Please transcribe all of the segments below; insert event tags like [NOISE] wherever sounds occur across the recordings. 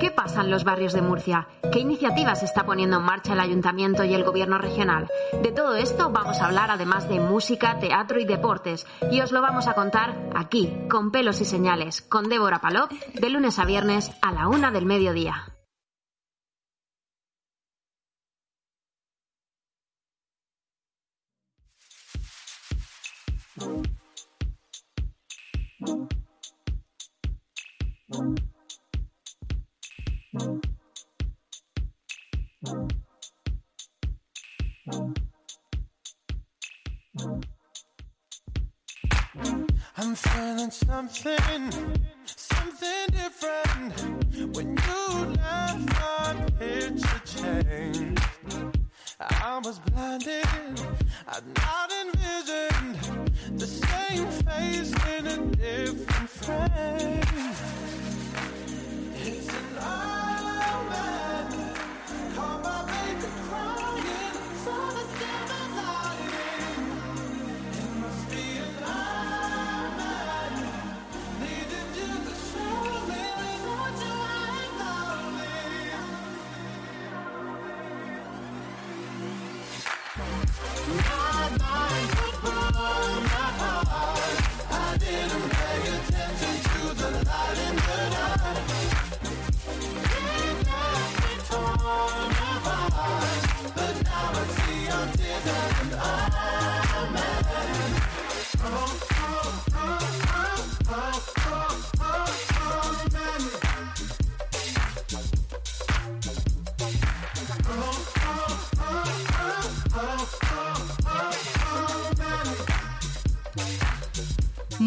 ¿Qué pasa en los barrios de Murcia? ¿Qué iniciativas está poniendo en marcha el ayuntamiento y el gobierno regional? De todo esto vamos a hablar además de música, teatro y deportes. Y os lo vamos a contar aquí, con pelos y señales, con Débora Palop, de lunes a viernes a la una del mediodía. Feeling something, something different. When you left, my picture changed. I was blinded, I'd not envisioned the same face in a different frame.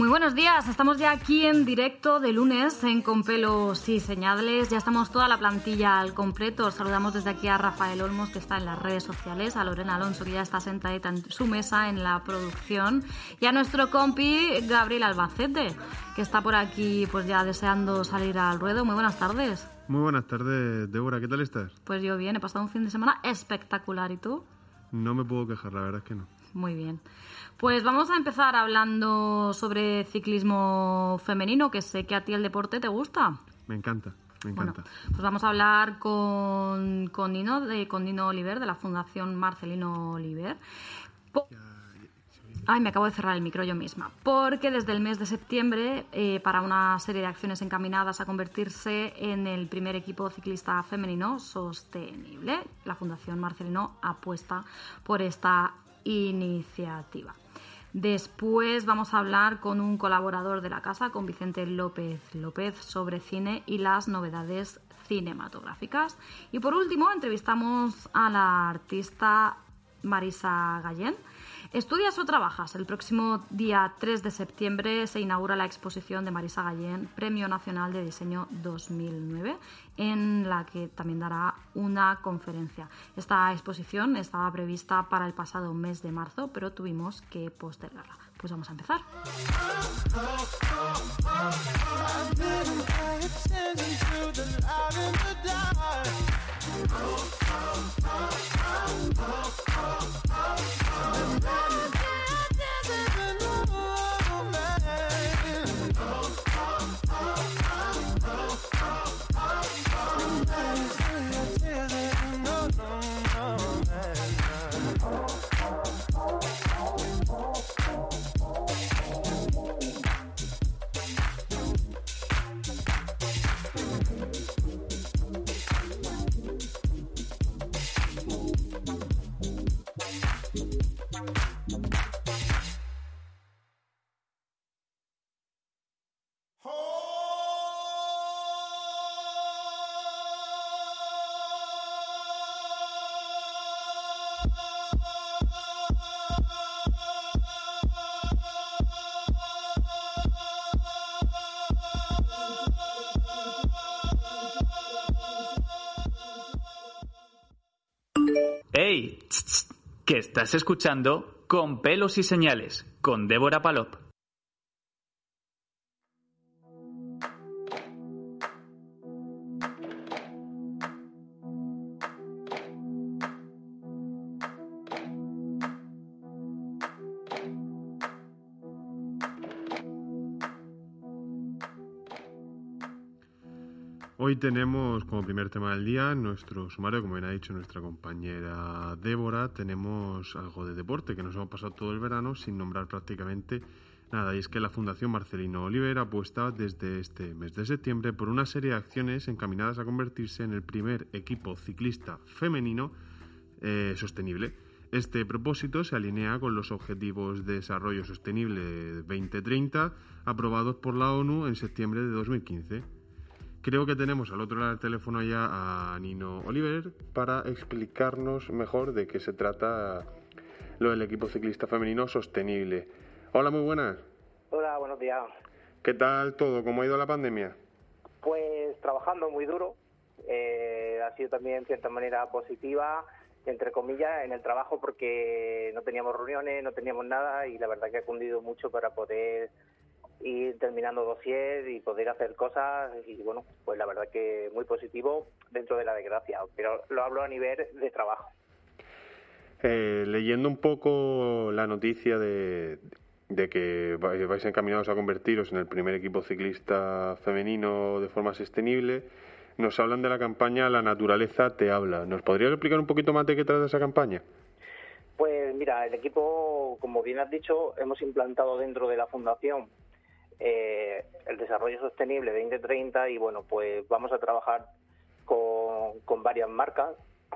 Muy buenos días, estamos ya aquí en directo de lunes en Con pelos y señales. Ya estamos toda la plantilla al completo. Os saludamos desde aquí a Rafael Olmos, que está en las redes sociales, a Lorena Alonso, que ya está sentadita en su mesa en la producción, y a nuestro compi Gabriel Albacete, que está por aquí pues ya deseando salir al ruedo. Muy buenas tardes. Muy buenas tardes, Débora, ¿qué tal estás? Pues yo bien, he pasado un fin de semana espectacular. ¿Y tú? No me puedo quejar, la verdad es que no. Muy bien. Pues vamos a empezar hablando sobre ciclismo femenino, que sé que a ti el deporte te gusta. Me encanta, me Bueno, encanta. pues vamos a hablar con, con, Nino, de, con Nino Oliver, de la Fundación Marcelino Oliver. Po- Ay, me acabo de cerrar el micro yo misma. Porque desde el mes de septiembre, eh, para una serie de acciones encaminadas a convertirse en el primer equipo ciclista femenino sostenible, la Fundación Marcelino apuesta por esta iniciativa. Después vamos a hablar con un colaborador de la casa, con Vicente López López, sobre cine y las novedades cinematográficas. Y por último, entrevistamos a la artista Marisa Gallén. ¿Estudias o trabajas? El próximo día 3 de septiembre se inaugura la exposición de Marisa Gallén, Premio Nacional de Diseño 2009, en la que también dará una conferencia. Esta exposición estaba prevista para el pasado mes de marzo, pero tuvimos que postergarla. Pues vamos a empezar. ¡Ey! Tss, tss, que estás escuchando Con pelos y señales, con Débora Palop. Tenemos como primer tema del día nuestro sumario, como bien ha dicho nuestra compañera Débora, tenemos algo de deporte que nos hemos pasado todo el verano sin nombrar prácticamente nada. Y es que la Fundación Marcelino Oliver apuesta desde este mes de septiembre por una serie de acciones encaminadas a convertirse en el primer equipo ciclista femenino eh, sostenible. Este propósito se alinea con los Objetivos de Desarrollo Sostenible 2030 aprobados por la ONU en septiembre de 2015. Creo que tenemos al otro lado del teléfono ya a Nino Oliver para explicarnos mejor de qué se trata lo del equipo ciclista femenino sostenible. Hola, muy buenas. Hola, buenos días. ¿Qué tal todo? ¿Cómo ha ido la pandemia? Pues trabajando muy duro. Eh, ha sido también en cierta manera positiva, entre comillas, en el trabajo porque no teníamos reuniones, no teníamos nada y la verdad que ha cundido mucho para poder ir terminando dossier y poder hacer cosas y bueno, pues la verdad que muy positivo dentro de la desgracia, pero lo hablo a nivel de trabajo. Eh, leyendo un poco la noticia de, de que vais vais encaminados a convertiros en el primer equipo ciclista femenino de forma sostenible, nos hablan de la campaña La naturaleza te habla. ¿Nos podrías explicar un poquito más de qué trata esa campaña? Pues mira, el equipo, como bien has dicho, hemos implantado dentro de la fundación eh, el desarrollo sostenible 2030 y bueno, pues vamos a trabajar con, con varias marcas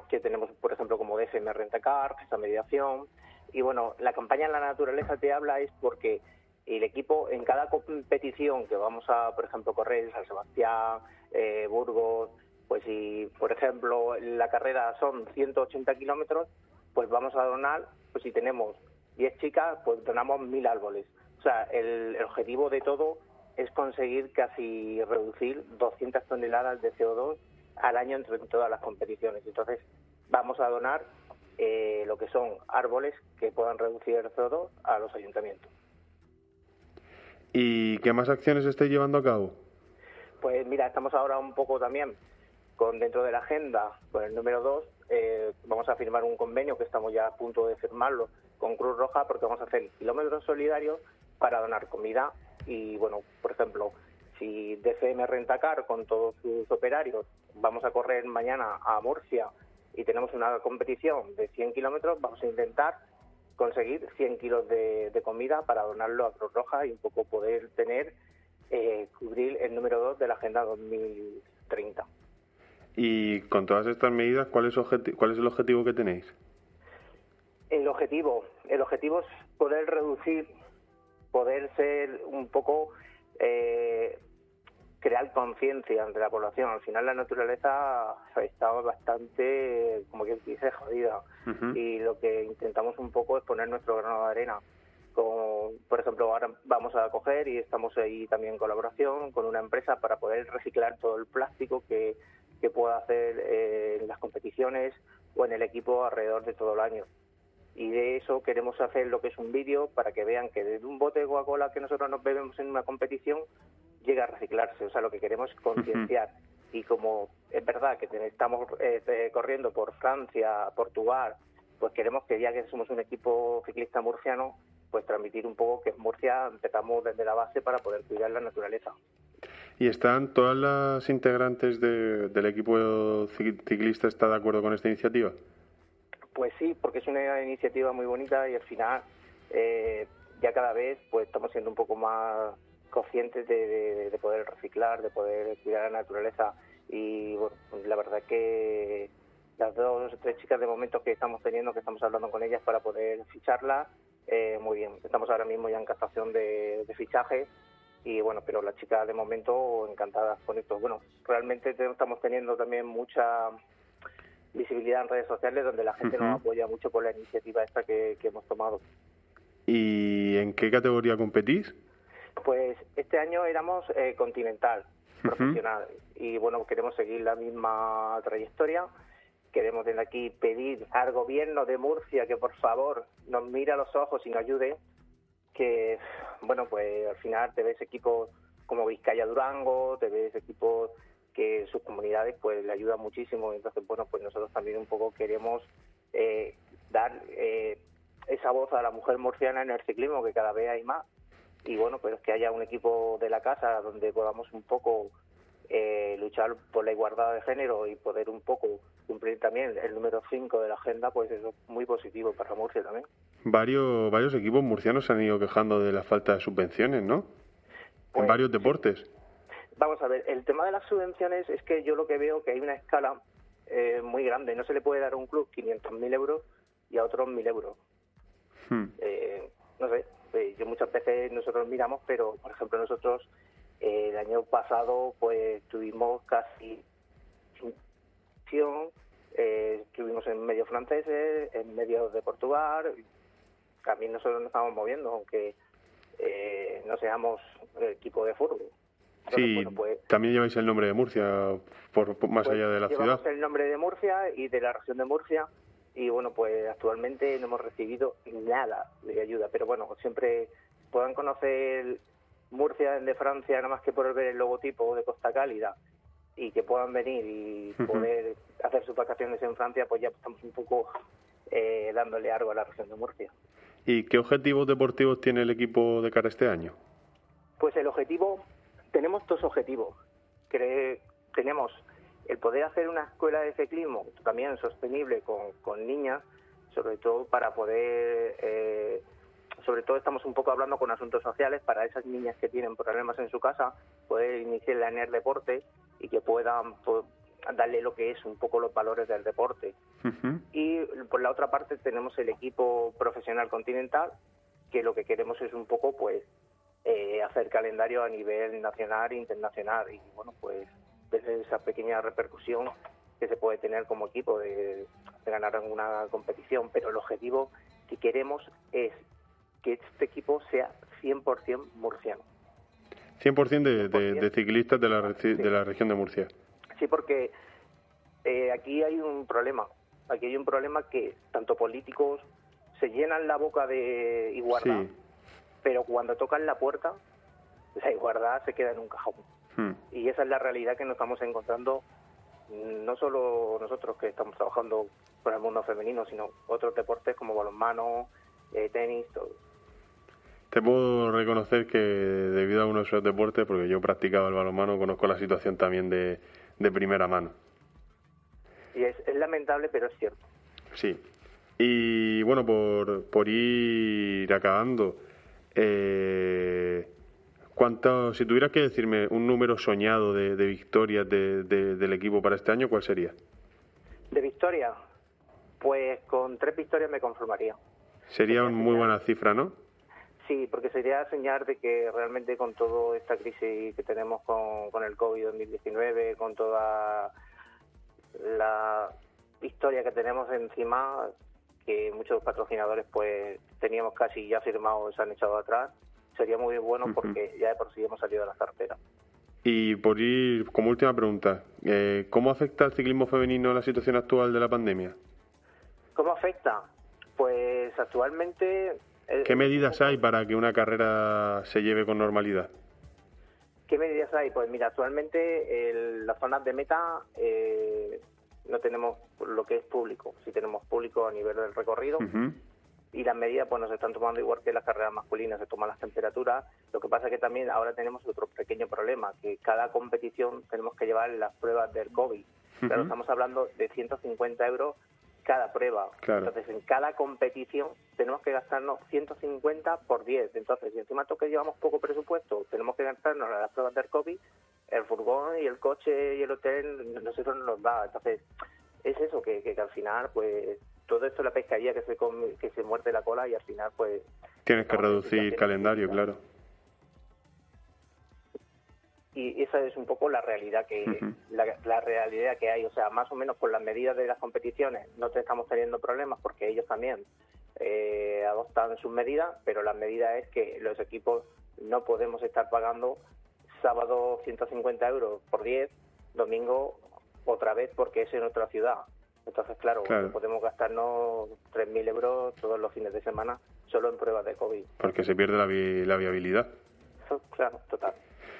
que tenemos, por ejemplo, como DFM Rentacar, esta mediación. Y bueno, la campaña La naturaleza te habla es porque el equipo en cada competición que vamos a, por ejemplo, correr, San Sebastián, eh, Burgos, pues si, por ejemplo, la carrera son 180 kilómetros, pues vamos a donar, pues si tenemos 10 chicas, pues donamos 1000 árboles. Sea, el, el objetivo de todo es conseguir casi reducir 200 toneladas de CO2 al año entre todas las competiciones. Entonces, vamos a donar eh, lo que son árboles que puedan reducir el CO2 a los ayuntamientos. ¿Y qué más acciones estáis llevando a cabo? Pues mira, estamos ahora un poco también con dentro de la agenda, con el número 2, eh, vamos a firmar un convenio que estamos ya a punto de firmarlo con Cruz Roja porque vamos a hacer kilómetros solidarios para donar comida y bueno, por ejemplo, si DCM Rentacar con todos sus operarios vamos a correr mañana a Murcia y tenemos una competición de 100 kilómetros, vamos a intentar conseguir 100 kilos de, de comida para donarlo a Cruz Roja y un poco poder tener, eh, cubrir el número 2 de la Agenda 2030. Y con todas estas medidas, ¿cuál es, cuál es el objetivo que tenéis? El objetivo, el objetivo es poder reducir, poder ser un poco eh, crear conciencia entre la población. Al final la naturaleza está bastante, como que dice, jodida. Y lo que intentamos un poco es poner nuestro grano de arena. Con, por ejemplo, ahora vamos a coger y estamos ahí también en colaboración con una empresa para poder reciclar todo el plástico que, que pueda hacer eh, en las competiciones o en el equipo alrededor de todo el año. Y de eso queremos hacer lo que es un vídeo para que vean que de un bote de Coca-Cola que nosotros nos bebemos en una competición llega a reciclarse. O sea, lo que queremos es concienciar. Y como es verdad que estamos eh, corriendo por Francia, Portugal, pues queremos que ya que somos un equipo ciclista murciano, pues transmitir un poco que en Murcia empezamos desde la base para poder cuidar la naturaleza. ¿Y están todas las integrantes de- del equipo ci- ciclista está de acuerdo con esta iniciativa? Pues sí, porque es una iniciativa muy bonita y al final eh, ya cada vez pues estamos siendo un poco más conscientes de, de- de poder reciclar, de poder cuidar la naturaleza y bueno, la verdad que las dos o tres chicas de momento que estamos teniendo, que estamos hablando con ellas para poder ficharlas, eh, muy bien. Estamos ahora mismo ya en captación de, de fichaje y bueno, pero las chicas de momento encantadas con esto. Bueno, realmente te- estamos teniendo también mucha visibilidad en redes sociales donde la gente nos apoya mucho por la iniciativa esta que, que hemos tomado. ¿Y en qué categoría competís? Pues este año éramos eh, continental, profesional, y bueno, queremos seguir la misma trayectoria. Queremos desde aquí pedir al gobierno de Murcia que por favor nos mire a los ojos y nos ayude, que bueno, pues al final te ves equipos como Vizcaya Durango, te ves equipos que sus comunidades pues le ayudan muchísimo, entonces bueno, pues nosotros también un poco queremos eh, dar eh, esa voz a la mujer murciana en el ciclismo, que cada vez hay más, y bueno, pues que haya un equipo de la casa donde podamos un poco eh, luchar por la igualdad de género y poder un poco cumplir también el número 5 de la agenda, pues eso es muy positivo para Murcia también. Varios, varios equipos murcianos se han ido quejando de la falta de subvenciones, ¿no? en Pues, varios sí. Vamos a ver, el tema de las subvenciones es que yo lo que veo que hay una escala eh, muy grande. No se le puede dar a un club 500.000 euros y a otros 1.000 euros. Hmm. Eh, no sé, eh, yo muchas veces nosotros miramos, pero por ejemplo nosotros eh, el año pasado pues tuvimos casi subvención, eh, estuvimos en medios franceses, en medios de Portugal, también nosotros nos estamos moviendo, aunque eh, no seamos equipo de fútbol. Entonces, Sí, bueno, pues, también lleváis el nombre de Murcia, por, por- más pues allá de la llevamos ciudad. el nombre de Murcia y de la región de Murcia y bueno, pues actualmente no hemos recibido nada de ayuda, pero bueno, siempre puedan conocer Murcia de Francia nada más que por ver el logotipo de Costa Cálida y que puedan venir y poder hacer sus vacaciones en Francia, pues ya estamos un poco eh, dándole algo a la región de Murcia. ¿Y qué objetivos deportivos tiene el equipo de cara a este año? Pues el objetivo, tenemos dos objetivos. Cre- tenemos el poder hacer una escuela de ciclismo también sostenible con, con niñas, sobre todo para poder, eh, sobre todo estamos un poco hablando con asuntos sociales para esas niñas que tienen problemas en su casa, poder iniciar en el deporte y que puedan darle lo que es un poco los valores del deporte. Y por la otra parte tenemos el equipo profesional continental, que lo que queremos es un poco, pues, hacer calendario a nivel nacional e internacional. Y bueno, pues, ver esa pequeña repercusión que se puede tener como equipo de, de ganar alguna competición. Pero el objetivo que queremos es que este equipo sea 100% murciano. 100% de, de, 100%. de ciclistas de la, reci- de la región de Murcia. Sí, porque eh, aquí hay un problema. Aquí hay un problema que tanto políticos se llenan la boca de igualdad, Sí. pero cuando tocan la puerta, la igualdad se queda en un cajón. Hmm. Y esa es la realidad que nos estamos encontrando, no solo nosotros que estamos trabajando con el mundo femenino, sino otros deportes como balonmano, eh, tenis, todo. Te puedo reconocer que debido a uno de esos deportes, porque yo practicaba el balonmano, conozco la situación también de, de primera mano. Y es, es lamentable, pero es cierto. Sí. Y bueno, por, por ir acabando, eh, ¿cuánto, si tuvieras que decirme un número soñado de, de victorias de- de- del equipo para este año, ¿cuál sería? De victoria, pues con tres victorias me conformaría. Sería una muy buena cifra, ¿no? Sí, porque sería señal de que realmente con toda esta crisis que tenemos con, con el COVID-2019, con toda la historia que tenemos encima, que muchos patrocinadores pues teníamos casi ya firmados, se han echado atrás, sería muy bueno porque ya de por sí hemos salido de la cartera. Y por ir, como última pregunta, eh, ¿cómo afecta al ciclismo femenino la situación actual de la pandemia? ¿Cómo afecta? Pues actualmente... eh, ¿Qué medidas hay para que una carrera se lleve con normalidad? ¿Qué medidas hay? Pues mira, actualmente en las zonas de meta eh, no tenemos lo que es público. Sí tenemos público a nivel del recorrido. Y las medidas pues nos están tomando igual que las carreras masculinas, se toman las temperaturas. Lo que pasa que también ahora tenemos otro pequeño problema, que cada competición tenemos que llevar las pruebas del COVID. Claro, Ujú. estamos hablando de 150 euros cada prueba. Claro. Entonces, en cada competición tenemos que gastarnos 150 por 10. Entonces, si encima toque llevamos poco presupuesto, tenemos que gastarnos las pruebas del COVID, el furgón y el coche y el hotel, nosotros no nos da. Entonces, es eso, que, que, que al final, pues, todo esto es la pescadilla que se, come- que se muerde la cola y al final, pues, Tienes que reducir situaciones calendario, claro. y esa es un poco la realidad que la, la realidad que hay. O sea más o menos con las medidas de las competiciones no te estamos teniendo problemas porque ellos también eh, adoptan sus medidas pero la medida es que los equipos no podemos estar pagando sábado 150 euros por 10 domingo otra vez porque es en otra ciudad entonces claro, Claro. podemos gastarnos 3.000 euros todos los fines de semana solo en pruebas de COVID Porque se pierde la, vi- la viabilidad. Eso, claro total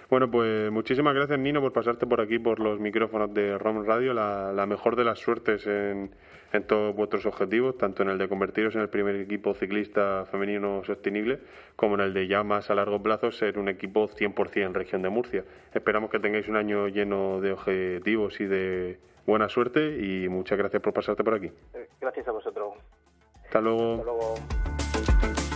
Bueno, pues muchísimas gracias Nino por pasarte por aquí por los micrófonos de ROM Radio. La, la mejor de las suertes en, en todos vuestros objetivos, tanto en el de convertiros en el primer equipo ciclista femenino sostenible, como en el de ya más a largo plazo ser un equipo 100% en región de Murcia. Esperamos que tengáis un año lleno de objetivos y de buena suerte y muchas gracias por pasarte por aquí. Eh, Gracias a vosotros. Hasta luego. Hasta luego.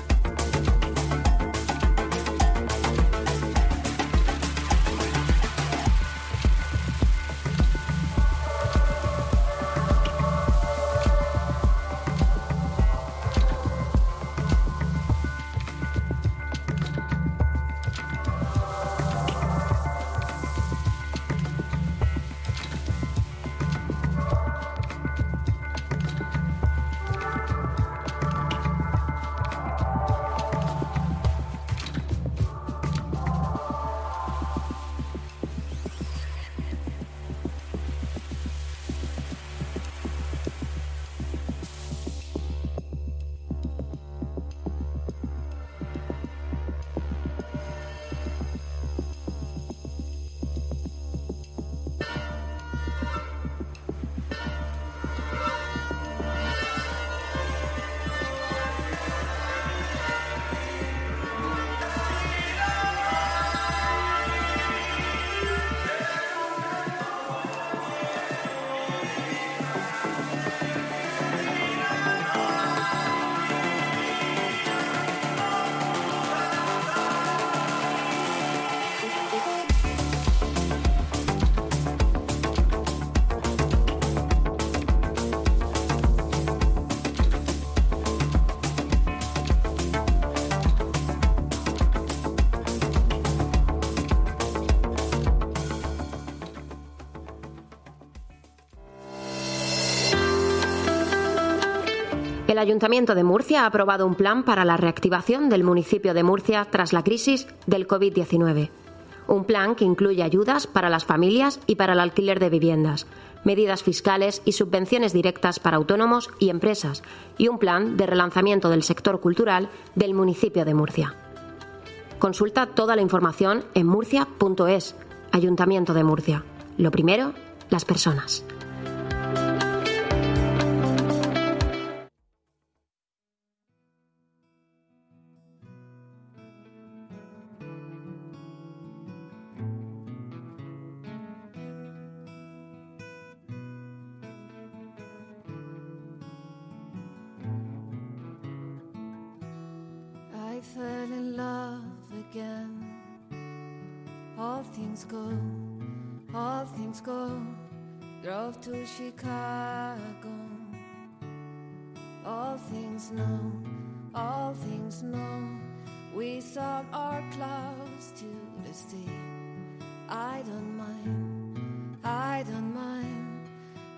El Ayuntamiento de Murcia ha aprobado un plan para la reactivación del municipio de Murcia tras la crisis del COVID-19. Un plan que incluye ayudas para las familias y para el alquiler de viviendas, medidas fiscales y subvenciones directas para autónomos y empresas, y un plan de relanzamiento del sector cultural del municipio de Murcia. Consulta toda la información en murcia.es, Ayuntamiento de Murcia. Lo primero, las personas. I fell in love again. All things go, all things go. Drove to Chicago. All things know, all things know. We saw our clouds to the sea. I don't mind, I don't mind.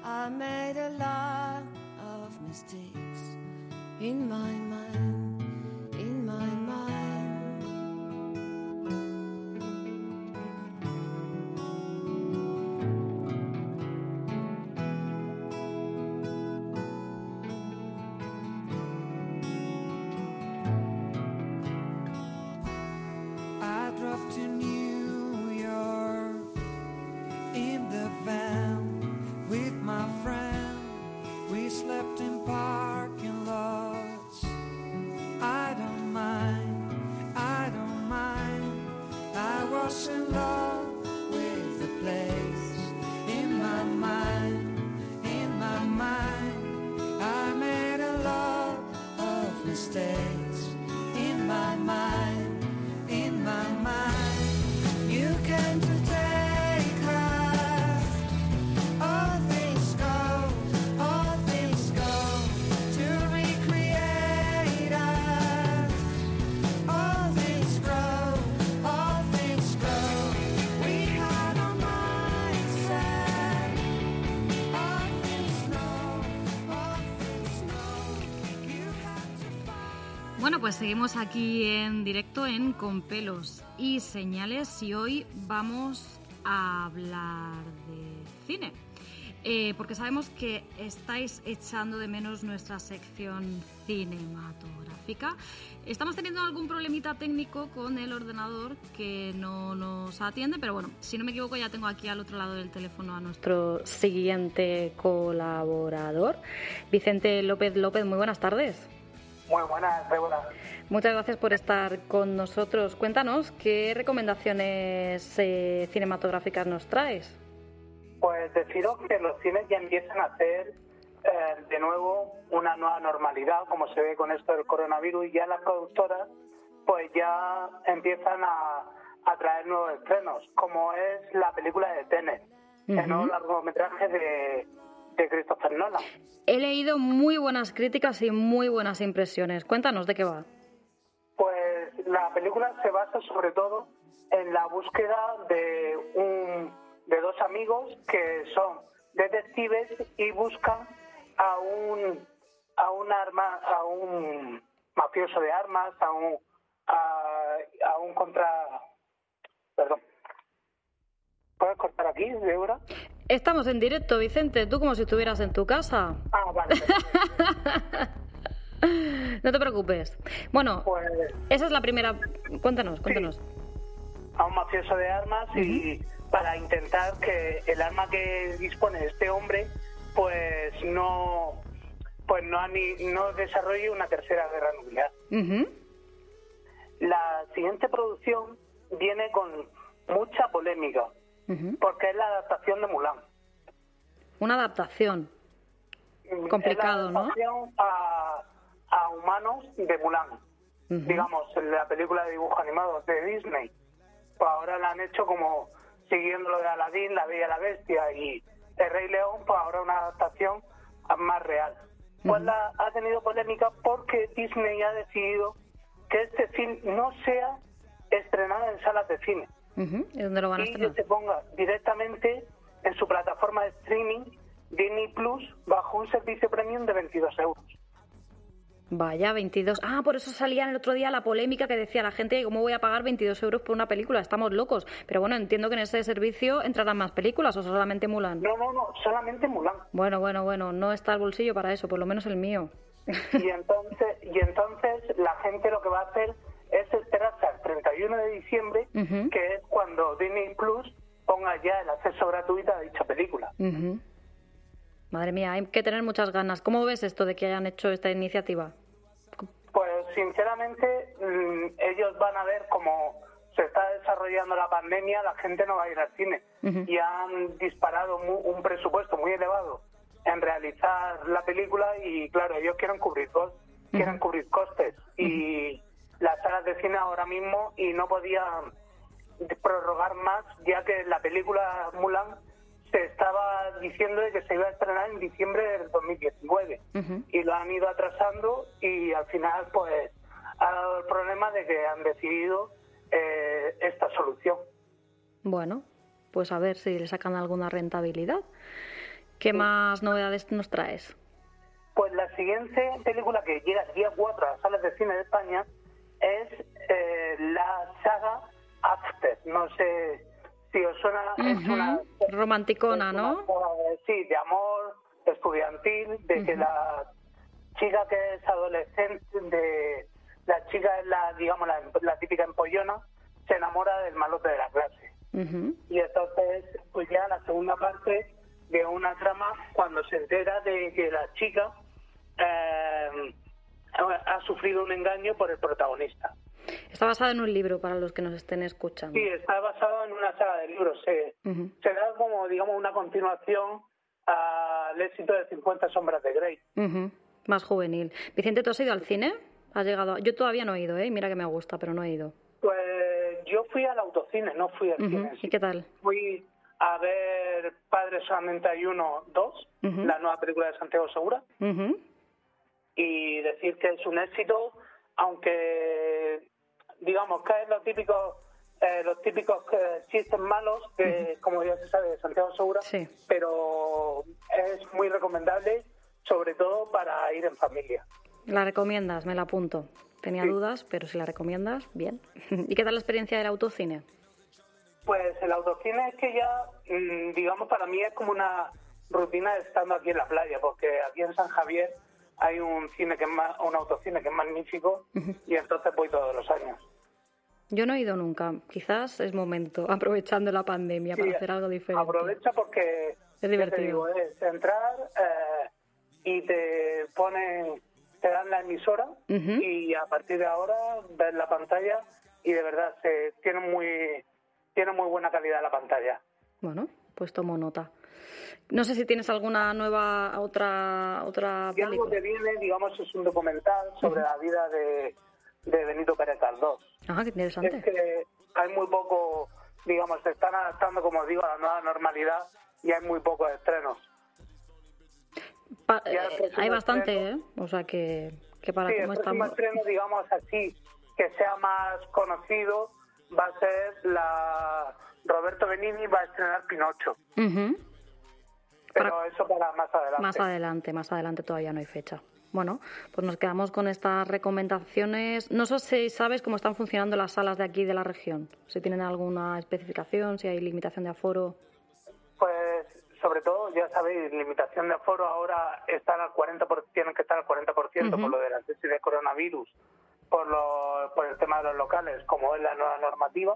I made a lot of mistakes in my mind, pues seguimos aquí en directo en Con pelos y señales y hoy vamos a hablar de cine. eh, porque sabemos que estáis echando de menos nuestra sección cinematográfica. Estamos teniendo algún problemita técnico con el ordenador que no nos atiende, pero bueno, si no me equivoco ya tengo aquí al otro lado del teléfono a nuestro siguiente colaborador, Vicente López López. Muy buenas tardes. Muy buenas, Débora. Muchas gracias por estar con nosotros. Cuéntanos, ¿qué recomendaciones eh, cinematográficas nos traes? Pues deciros que los cines ya empiezan a hacer eh, de nuevo una nueva normalidad, como se ve con esto del coronavirus, y ya las productoras pues ya empiezan a, a traer nuevos estrenos, como es la película de Tenet, el Ujú. nuevo largometraje de, de Christopher Nolan. He leído muy buenas críticas y muy buenas impresiones. Cuéntanos de qué va. Pues la película se basa sobre todo en la búsqueda de un de dos amigos que son detectives y buscan a un a un arma a un mafioso de armas a un a, a un contra perdón puedes cortar aquí Débora Estamos en directo, Vicente, tú como si estuvieras en tu casa. ah vale [LAUGHS] No te preocupes. Bueno, pues esa es la primera. Cuéntanos, cuéntanos. a un mafioso de armas y para intentar que el arma que dispone este hombre pues no pues no no desarrolle una tercera guerra nuclear. La siguiente producción viene con mucha polémica Porque es la adaptación de Mulan. Una adaptación. Complicado, es ¿no? la adaptación a, a humanos de Mulan. Digamos, la película de dibujos animados de Disney. Pues ahora la han hecho como siguiendo lo de Aladdin, La Bella y la Bestia y El Rey León, pues ahora una adaptación más real. Pues la, ha tenido polémica porque Disney ha decidido que este film no sea estrenado en salas de cine ¿Y dónde lo van a y que estrenar? se ponga directamente en su plataforma de streaming Disney Plus bajo un servicio premium de 22 euros. Vaya, 22. Ah, por eso salía el otro día la polémica que decía la gente, ¿cómo voy a pagar 22 euros por una película? Estamos locos. Pero bueno, entiendo que en ese servicio entrarán más películas o solamente Mulan. No, no, no, solamente Mulan. Bueno, bueno, bueno, no está el bolsillo para eso, por lo menos el mío. y entonces y entonces la gente lo que va a hacer es esperarse al 31 de diciembre Ujú. que es cuando Disney Plus ponga ya el acceso gratuito a dicha película Ujú. Madre mía, hay que tener muchas ganas. ¿Cómo ves esto de que hayan hecho esta iniciativa? pues sinceramente mm, ellos van a ver cómo se está desarrollando la pandemia la gente no va a ir al cine Ujú. y han disparado mu- un presupuesto muy elevado en realizar la película y claro ellos quieren cubrir cos- quieren cubrir costes y las salas de cine ahora mismo y no podían prorrogar más ya que la película Mulan se estaba diciendo de que se iba a estrenar en diciembre del 2019 Ujú. y lo han ido atrasando y al final pues ha dado el problema de que han decidido eh, esta solución. Bueno, pues a ver si le sacan alguna rentabilidad. ¿Qué más novedades nos traes? Pues la siguiente película que llega el día 4 a las salas de cine de España es eh, la saga After. No sé si os suena, es una... Romanticona, es ¿no? una saga de- sí, de amor estudiantil, de que la chica que es adolescente, de la chica es la, digamos, la, la típica empollona, se enamora del malote de la clase. Y entonces, pues ya la segunda parte de una trama cuando se entera de que la chica eh, ha sufrido un engaño por el protagonista. Está basada en un libro para los que nos estén escuchando. Sí, está basado en una saga de libros. Se, se da como, digamos, una continuación al éxito de 50 sombras de Grey. Más juvenil. Vicente, ¿tú has ido al cine? ¿Has llegado? a- Yo todavía no he ido, ¿eh? Mira que me gusta, pero no he ido. Pues yo fui al autocine, no fui al cine. ¿Y qué tal? Fui a ver Padre solamente hay uno, dos, la nueva película de Santiago Segura. Y decir que es un éxito, aunque digamos que es los típicos eh, los típicos eh, chistes malos que como ya se sabe de Santiago Segura, Sí. pero es muy recomendable sobre todo para ir en familia. ¿La recomiendas? Me la apunto. Tenía Sí. dudas, pero si la recomiendas, bien. [LAUGHS] ¿Y qué tal la experiencia del autocine? Pues el autocine es que ya, mm, digamos, para mí es como una rutina estando aquí en la playa, porque aquí en San Javier hay un cine que es ma- un autocine que es magnífico y entonces voy todos los años. Yo no he ido nunca. Quizás es momento, [LAUGHS] aprovechando la pandemia, para hacer algo diferente. Aprovecha porque Es divertido. ya te digo, es entrar eh, y te ponen, te dan la emisora y a partir de ahora ves la pantalla y de verdad se tiene muy tiene muy buena calidad la pantalla. Bueno, pues tomo nota. No sé si tienes alguna nueva, otra, otra Y algo película. que viene, digamos, es un documental sobre la vida de, de Benito Pérez Galdós. Ah, qué interesante. Es que hay muy poco, digamos, se están adaptando, como digo, a la nueva normalidad y hay muy pocos estrenos. Pa- eh, hay bastante, ¿eh? estreno- O sea que, que para sí, cómo el próximo estamos... estreno, digamos así, que sea más conocido, va a ser la... Roberto Benini va a estrenar Pinocho, Ujú. Pero eso para más adelante. Más adelante, más adelante todavía no hay fecha. Bueno, pues nos quedamos con estas recomendaciones. No sé si sabes cómo están funcionando las salas de aquí de la región. Si tienen alguna especificación, si hay limitación de aforo. Pues sobre todo, ya sabéis, limitación de aforo ahora están al 40%, tienen que estar al 40% por Ujú. lo de la crisis de coronavirus, por, lo, por el tema de los locales, como es la nueva normativa,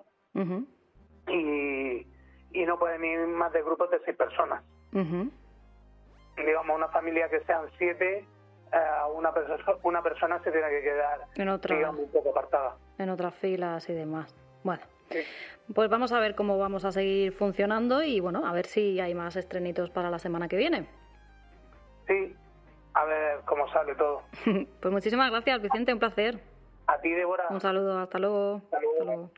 y, y no pueden ir más de grupos de seis personas. Digamos, una familia que sean siete, eh, una, persona, [LAUGHS] una persona se tiene que quedar, En otra- digamos, un poco apartada. En otras filas y demás. Bueno, Sí. pues vamos a ver cómo vamos a seguir funcionando y bueno, a ver si hay más estrenitos para la semana que viene. sí, a ver cómo sale todo. [LAUGHS] pues muchísimas gracias, Vicente, un placer. A ti, Débora. Un saludo, hasta luego. Hasta luego. Hasta luego.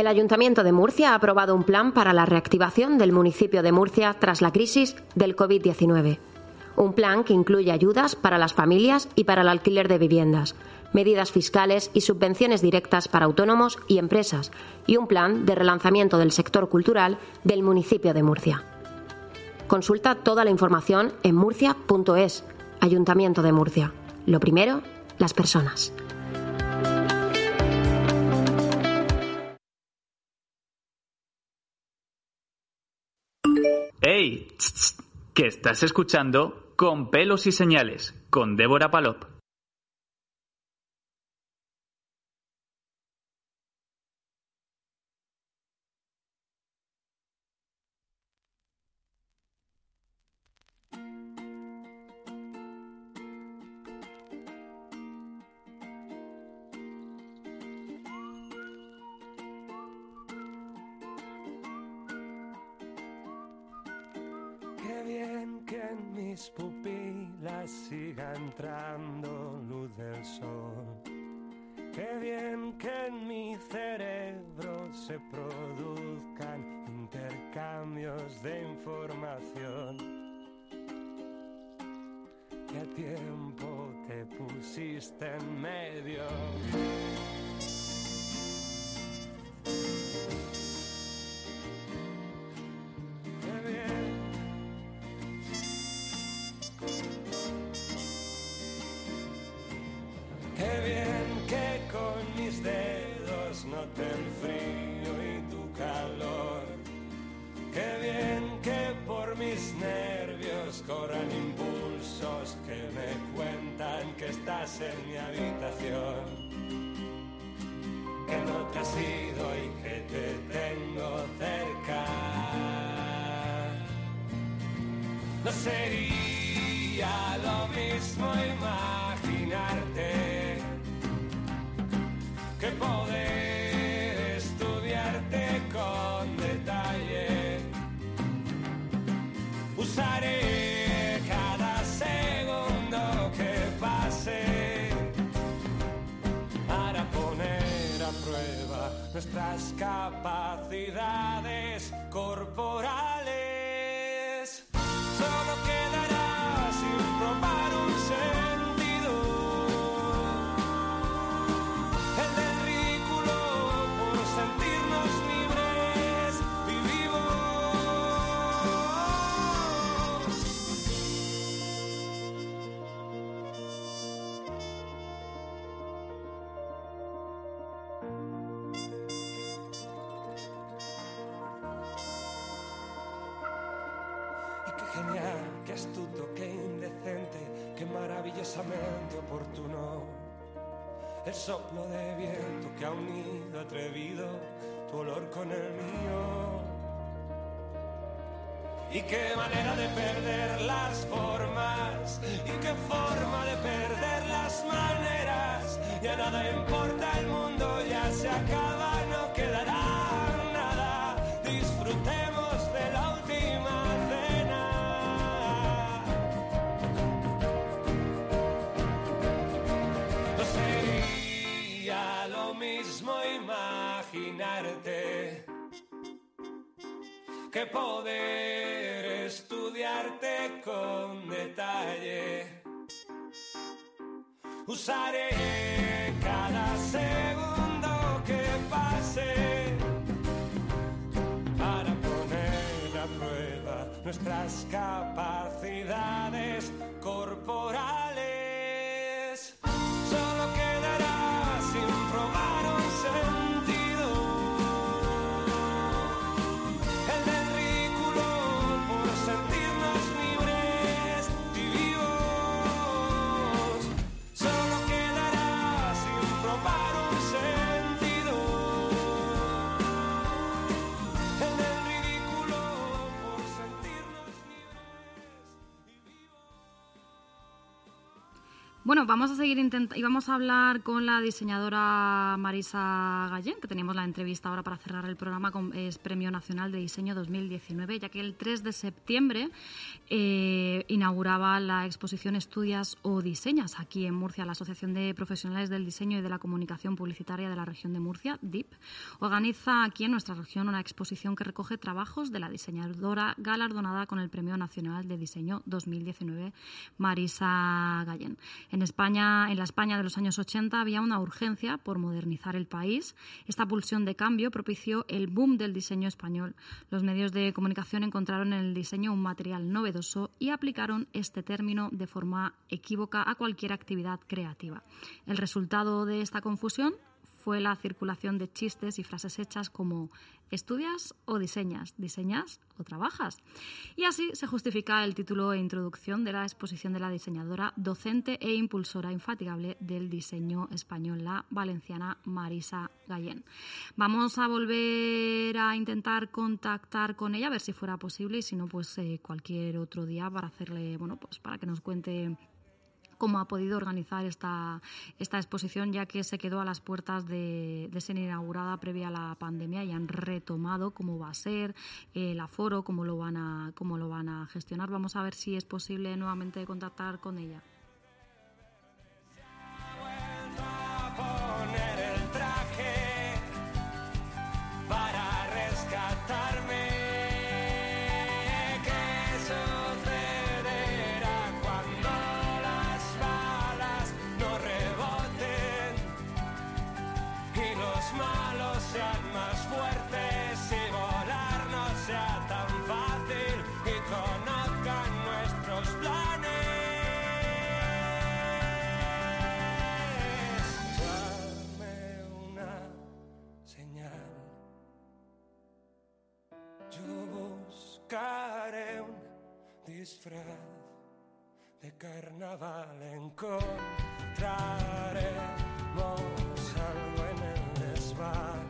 El Ayuntamiento de Murcia ha aprobado un plan para la reactivación del municipio de Murcia tras la crisis del COVID-19. Un plan que incluye ayudas para las familias y para el alquiler de viviendas, medidas fiscales y subvenciones directas para autónomos y empresas, y un plan de relanzamiento del sector cultural del municipio de Murcia. Consulta toda la información en murcia.es, Ayuntamiento de Murcia. Lo primero, las personas. ¡Ey! Tss, tss, que estás escuchando Con pelos y señales, con Débora Palop. Qué bien que en mis pupilas siga entrando luz del sol. Qué bien que en mi cerebro se produzcan intercambios de información. Que tiempo te pusiste en medio. Que estás en mi habitación. Que no te has ido y que te tengo cerca. No sería lo que poder estudiarte con detalle. Usaré cada segundo que pase para poner a prueba nuestras capacidades corporales. Bueno, vamos a seguir intentando y vamos a hablar con la diseñadora Marisa Gallén, que teníamos la entrevista ahora para cerrar el programa, con, es Premio Nacional de Diseño 2019, ya que el 3 de septiembre eh, inauguraba la exposición Estudias o Diseñas aquí en Murcia, la Asociación de Profesionales del Diseño y de la Comunicación Publicitaria de la región de Murcia, DIP, organiza aquí en nuestra región una exposición que recoge trabajos de la diseñadora galardonada con el Premio Nacional de Diseño 2019, Marisa Gallén. España, en la España de los años 80 había una urgencia por modernizar el país. Esta pulsión de cambio propició el boom del diseño español. Los medios de comunicación encontraron en el diseño un material novedoso y aplicaron este término de forma equívoca a cualquier actividad creativa. El resultado de esta confusión fue la circulación de chistes y frases hechas como ¿estudias o diseñas? ¿Diseñas o trabajas? Y así se justifica el título e introducción de la exposición de la diseñadora, docente e impulsora infatigable del diseño español, la valenciana Marisa Gallén. Vamos a volver a intentar contactar con ella, a ver si fuera posible y si no, pues eh, cualquier otro día para hacerle, bueno, pues para que nos cuente cómo ha podido organizar esta, esta exposición, ya que se quedó a las puertas de, de ser inaugurada previa a la pandemia y han retomado cómo va a ser eh, el aforo, cómo lo, van a, cómo lo van a gestionar. Vamos a ver si es posible nuevamente contactar con ella. Disfraz de carnaval. Encontraremos algo en el desván.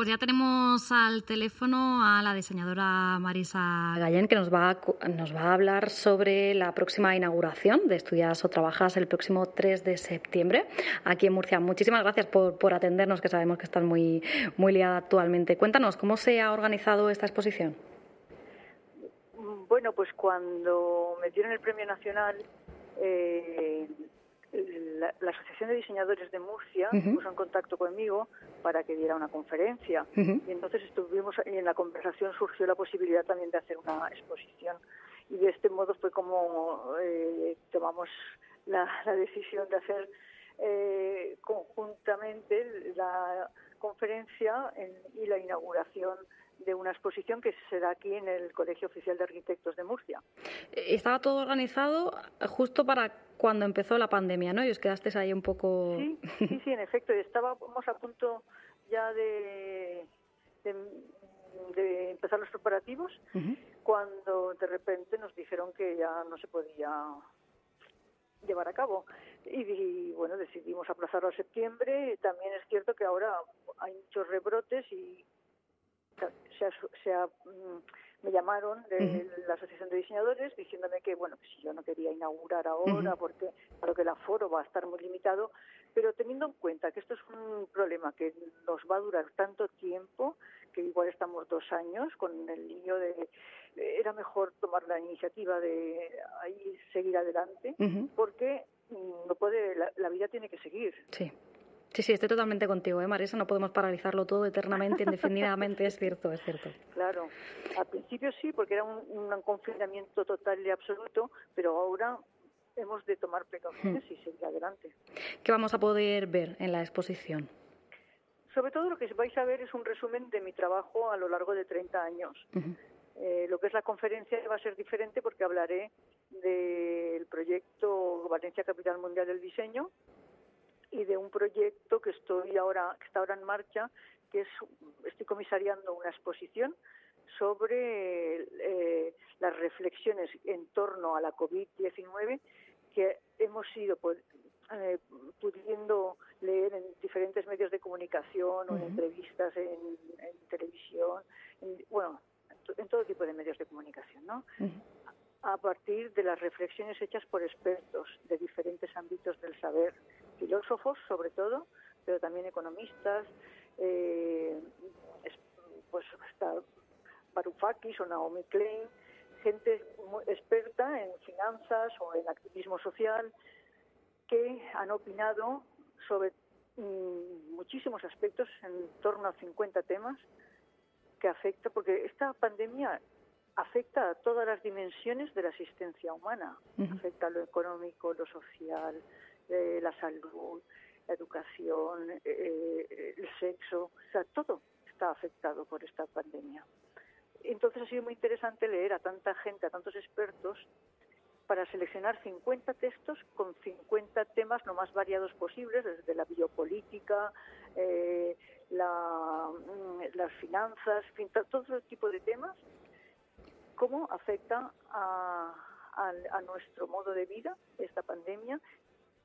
Pues ya tenemos al teléfono a la diseñadora Marisa Gallén, que nos va, a, nos va a hablar sobre la próxima inauguración de Estudias o Trabajas el próximo 3 de septiembre aquí en Murcia. Muchísimas gracias por, por atendernos, que sabemos que estás muy, muy liada actualmente. Cuéntanos, ¿cómo se ha organizado esta exposición? Bueno, pues cuando me dieron el premio nacional, eh, la, la Asociación de Diseñadores de Murcia Ujú. puso en contacto conmigo para que diera una conferencia. Y entonces estuvimos, y en la conversación surgió la posibilidad también de hacer una exposición. Y de este modo fue como eh, tomamos la, la decisión de hacer eh, conjuntamente la conferencia en- y la inauguración de una exposición que será aquí en el Colegio Oficial de Arquitectos de Murcia. Estaba todo organizado justo para cuando empezó la pandemia, ¿no? Y os quedasteis ahí un poco... Sí, sí, sí, en efecto. Estábamos a punto ya de, de, de empezar los preparativos cuando de repente nos dijeron que ya no se podía llevar a cabo. Y, y, bueno, decidimos aplazarlo a septiembre. También es cierto que ahora hay muchos rebrotes y se se mm, me llamaron de la Asociación de Diseñadores diciéndome que, bueno, que si yo no quería inaugurar ahora porque claro que el aforo va a estar muy limitado, pero teniendo en cuenta que esto es un problema que nos va a durar tanto tiempo, que igual estamos dos años con el lío de... Era mejor tomar la iniciativa de ahí seguir adelante porque mm, no puede, la, la vida tiene que seguir. Sí. Sí, sí, estoy totalmente contigo, ¿eh, Marisa? No podemos paralizarlo todo eternamente, indefinidamente, es cierto, es cierto. Claro, al principio sí, porque era un, un confinamiento total y absoluto, pero ahora hemos de tomar precauciones y seguir adelante. [LAUGHS] ¿Qué vamos a poder ver en la exposición? Sobre todo lo que vais a ver es un resumen de mi trabajo a lo largo de 30 años. Ujú. Eh, lo que es la conferencia va a ser diferente porque hablaré del proyecto Valencia Capital Mundial del Diseño y de un proyecto que estoy ahora que está ahora en marcha, que es estoy comisariando una exposición sobre eh, las reflexiones en torno a la COVID-19 que hemos ido pu- eh, pudiendo leer en diferentes medios de comunicación o en entrevistas en, en televisión, en- bueno, en to- en todo tipo de medios de comunicación, ¿no? A partir de las reflexiones hechas por expertos de diferentes ámbitos del saber, filósofos sobre todo, pero también economistas, eh, es- pues está Varoufakis o Naomi Klein, gente muy experta en finanzas o en activismo social que han opinado sobre mm, muchísimos aspectos, en torno a 50 temas que afecta, porque esta pandemia afecta a todas las dimensiones de la existencia humana. Afecta a lo económico, lo social, eh, la salud, la educación, eh, eh, el sexo, o sea, todo está afectado por esta pandemia. Entonces ha sido muy interesante leer a tanta gente, a tantos expertos, para seleccionar 50 textos con 50 temas lo más variados posibles, desde la biopolítica, eh, la- mm, las finanzas, fin, to- todo tipo de temas, cómo afecta a nuestro modo de vida esta pandemia,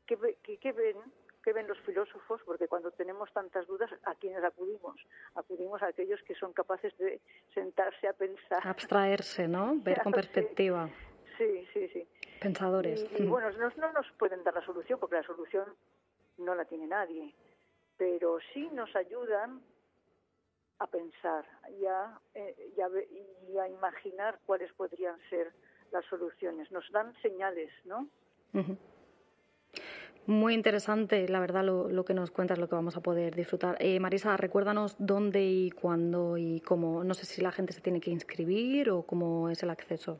qué, qué- qué ven, qué ven los filósofos, porque cuando tenemos tantas dudas, ¿a quiénes acudimos? Acudimos a aquellos que son capaces de sentarse a pensar. Abstraerse, ¿no? [LAUGHS] Ver con perspectiva. Sí, sí, sí. Pensadores. Y, y bueno, no, no nos pueden dar la solución porque la solución no la tiene nadie, pero sí nos ayudan a pensar y a, eh, y a ve- y a imaginar cuáles podrían ser las soluciones. Nos dan señales, ¿no? Ujú. Muy interesante, la verdad, lo, lo que nos cuentas, lo que vamos a poder disfrutar. Eh, Marisa, recuérdanos dónde y cuándo y cómo. No sé si la gente se tiene que inscribir o cómo es el acceso.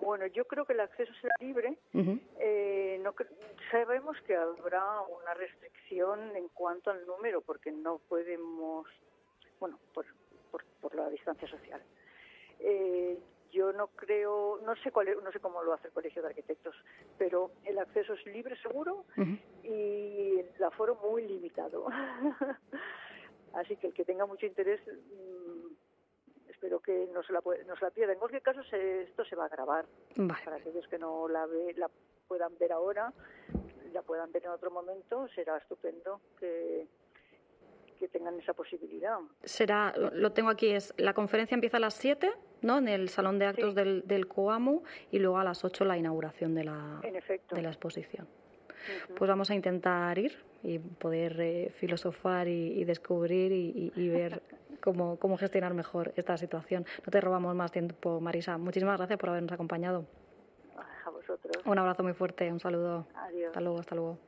Bueno, yo creo que el acceso será libre. Eh, no sabemos que habrá una restricción en cuanto al número, porque no podemos, bueno, por, por, por la distancia social. Eh, yo no creo, no sé cuál, no sé cómo lo hace el Colegio de Arquitectos, pero el acceso es libre seguro y la aforo muy limitado. [LAUGHS] Así que el que tenga mucho interés, mm, espero que no se la, pue- no se la pierda. En cualquier caso, se- esto se va a grabar. Vale. Para aquellos que no la, ve, la puedan ver ahora, la puedan ver en otro momento, será estupendo que, que tengan esa posibilidad. Será, lo tengo aquí, es la conferencia empieza a las 7, ¿no? En el salón de actos Sí. del, del COAMU y luego a las 8 la inauguración de la, de la exposición. Pues vamos a intentar ir y poder eh, filosofar y, y descubrir y, y- y ver [LAUGHS] cómo, cómo gestionar mejor esta situación. No te robamos más tiempo, Marisa. Muchísimas gracias por habernos acompañado. A vosotros. Un abrazo muy fuerte, un saludo. Adiós. Hasta luego, hasta luego.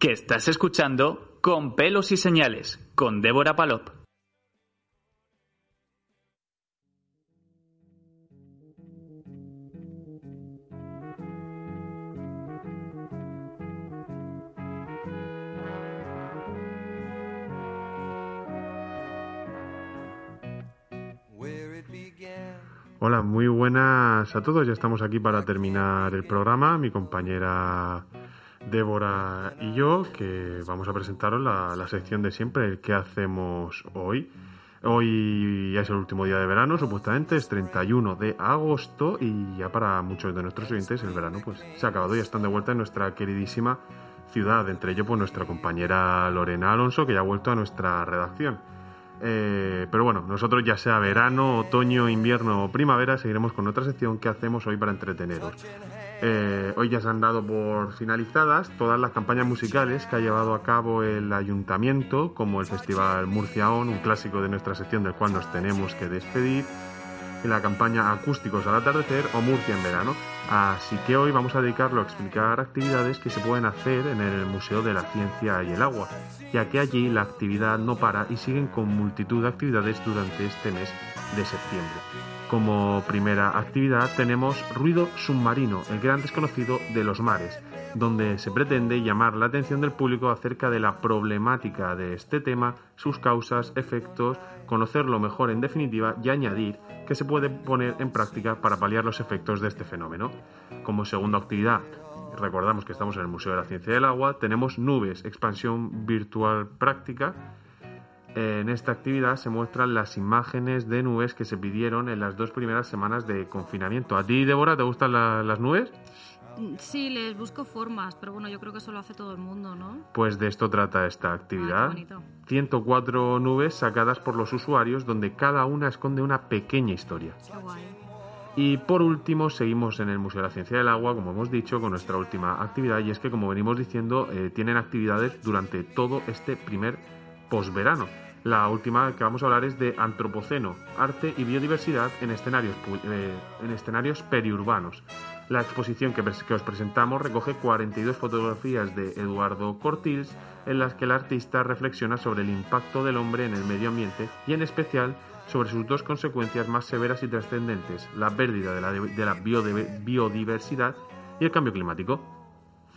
Que estás escuchando Con pelos y señales, con Débora Palop. Hola, muy buenas a todos. Ya estamos aquí para terminar el programa. Mi compañera Débora y yo, que vamos a presentaros la, sección de siempre, el que hacemos hoy. Hoy ya es el último día de verano, supuestamente es 31 de agosto y ya para muchos de nuestros oyentes el verano pues se ha acabado y están de vuelta en nuestra queridísima ciudad, entre ellos pues nuestra compañera Lorena Alonso que ya ha vuelto a nuestra redacción. Eh, pero bueno, nosotros ya sea verano, otoño, invierno o primavera, seguiremos con otra sección que hacemos hoy para entreteneros. Eh, hoy ya se han dado por finalizadas todas las campañas musicales que ha llevado a cabo el ayuntamiento, como el Festival Murcia On, un clásico de nuestra sección del cual nos tenemos que despedir, y la campaña Acústicos al atardecer o Murcia en verano. Así que hoy vamos a dedicarlo a explicar actividades que se pueden hacer en el Museo de la Ciencia y el Agua, ya que allí la actividad no para y siguen con multitud de actividades durante este mes de septiembre. Como primera actividad tenemos Ruido Submarino, el gran desconocido de los mares, donde se pretende llamar la atención del público acerca de la problemática de este tema, sus causas, efectos, conocerlo mejor en definitiva y añadir que se puede poner en práctica para paliar los efectos de este fenómeno. Como segunda actividad, recordamos que estamos en el Museo de la Ciencia del Agua, tenemos Nubes, expansión virtual práctica, en esta actividad se muestran las imágenes de nubes que se pidieron en las dos primeras semanas de confinamiento. ¿A ti, Débora, te gustan la- las nubes? Sí, les busco formas, pero bueno, yo creo que eso lo hace todo el mundo, ¿no? Pues de esto trata esta actividad. Ah, bonito. 104 nubes sacadas por los usuarios donde cada una esconde una pequeña historia. Qué guay. Y por último, seguimos en el Museo de la Ciencia del Agua, como hemos dicho, con nuestra última actividad. Y es que, como venimos diciendo, eh, tienen actividades durante todo este primer posverano. La última que vamos a hablar es de Antropoceno, arte y biodiversidad en escenarios, eh, en escenarios periurbanos. La exposición que, que os presentamos recoge 42 fotografías de Eduardo Cortils en las que el artista reflexiona sobre el impacto del hombre en el medio ambiente y en especial sobre sus dos consecuencias más severas y trascendentes, la pérdida de la, de la biodive- biodiversidad y el cambio climático.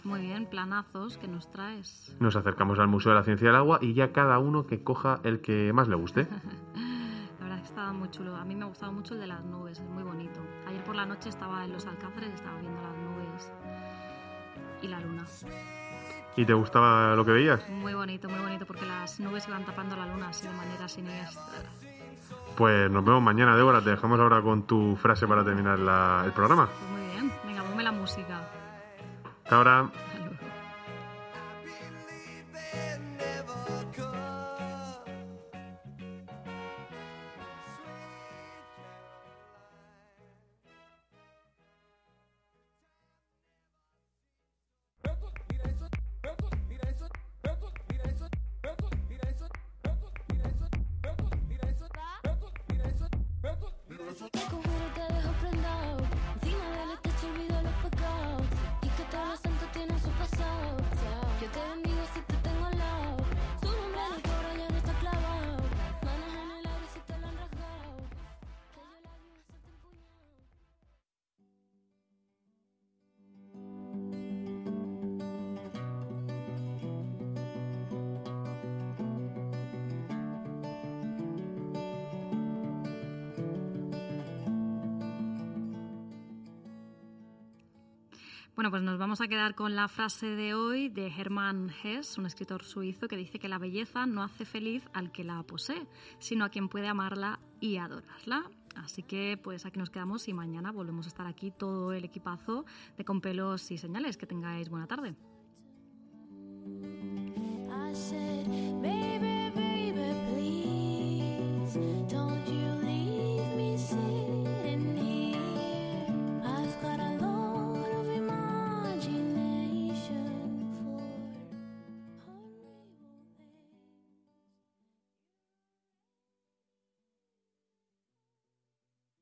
Muy bien, planazos que nos traes. Nos acercamos al Museo de la Ciencia del Agua y ya cada uno que coja el que más le guste. [LAUGHS] La verdad que estaba muy chulo. A mí me ha gustado mucho el de las nubes, es muy bonito. Ayer por la noche estaba en los Alcázares estaba viendo las nubes y la luna. ¿Y te gustaba lo que veías? Muy bonito, muy bonito, porque las nubes iban tapando la luna así de manera siniestra. Pues nos vemos mañana, Débora. Te dejamos ahora con tu frase para terminar la- el programa. Pues muy bien. Venga, ponme la música. Hasta ahora. pues nos vamos a quedar con la frase de hoy de Hermann Hesse, un escritor suizo que dice que la belleza no hace feliz al que la posee, sino a quien puede amarla y adorarla. Así que pues aquí nos quedamos y mañana volvemos a estar aquí todo el equipazo de Con pelos y señales. Que tengáis buena tarde.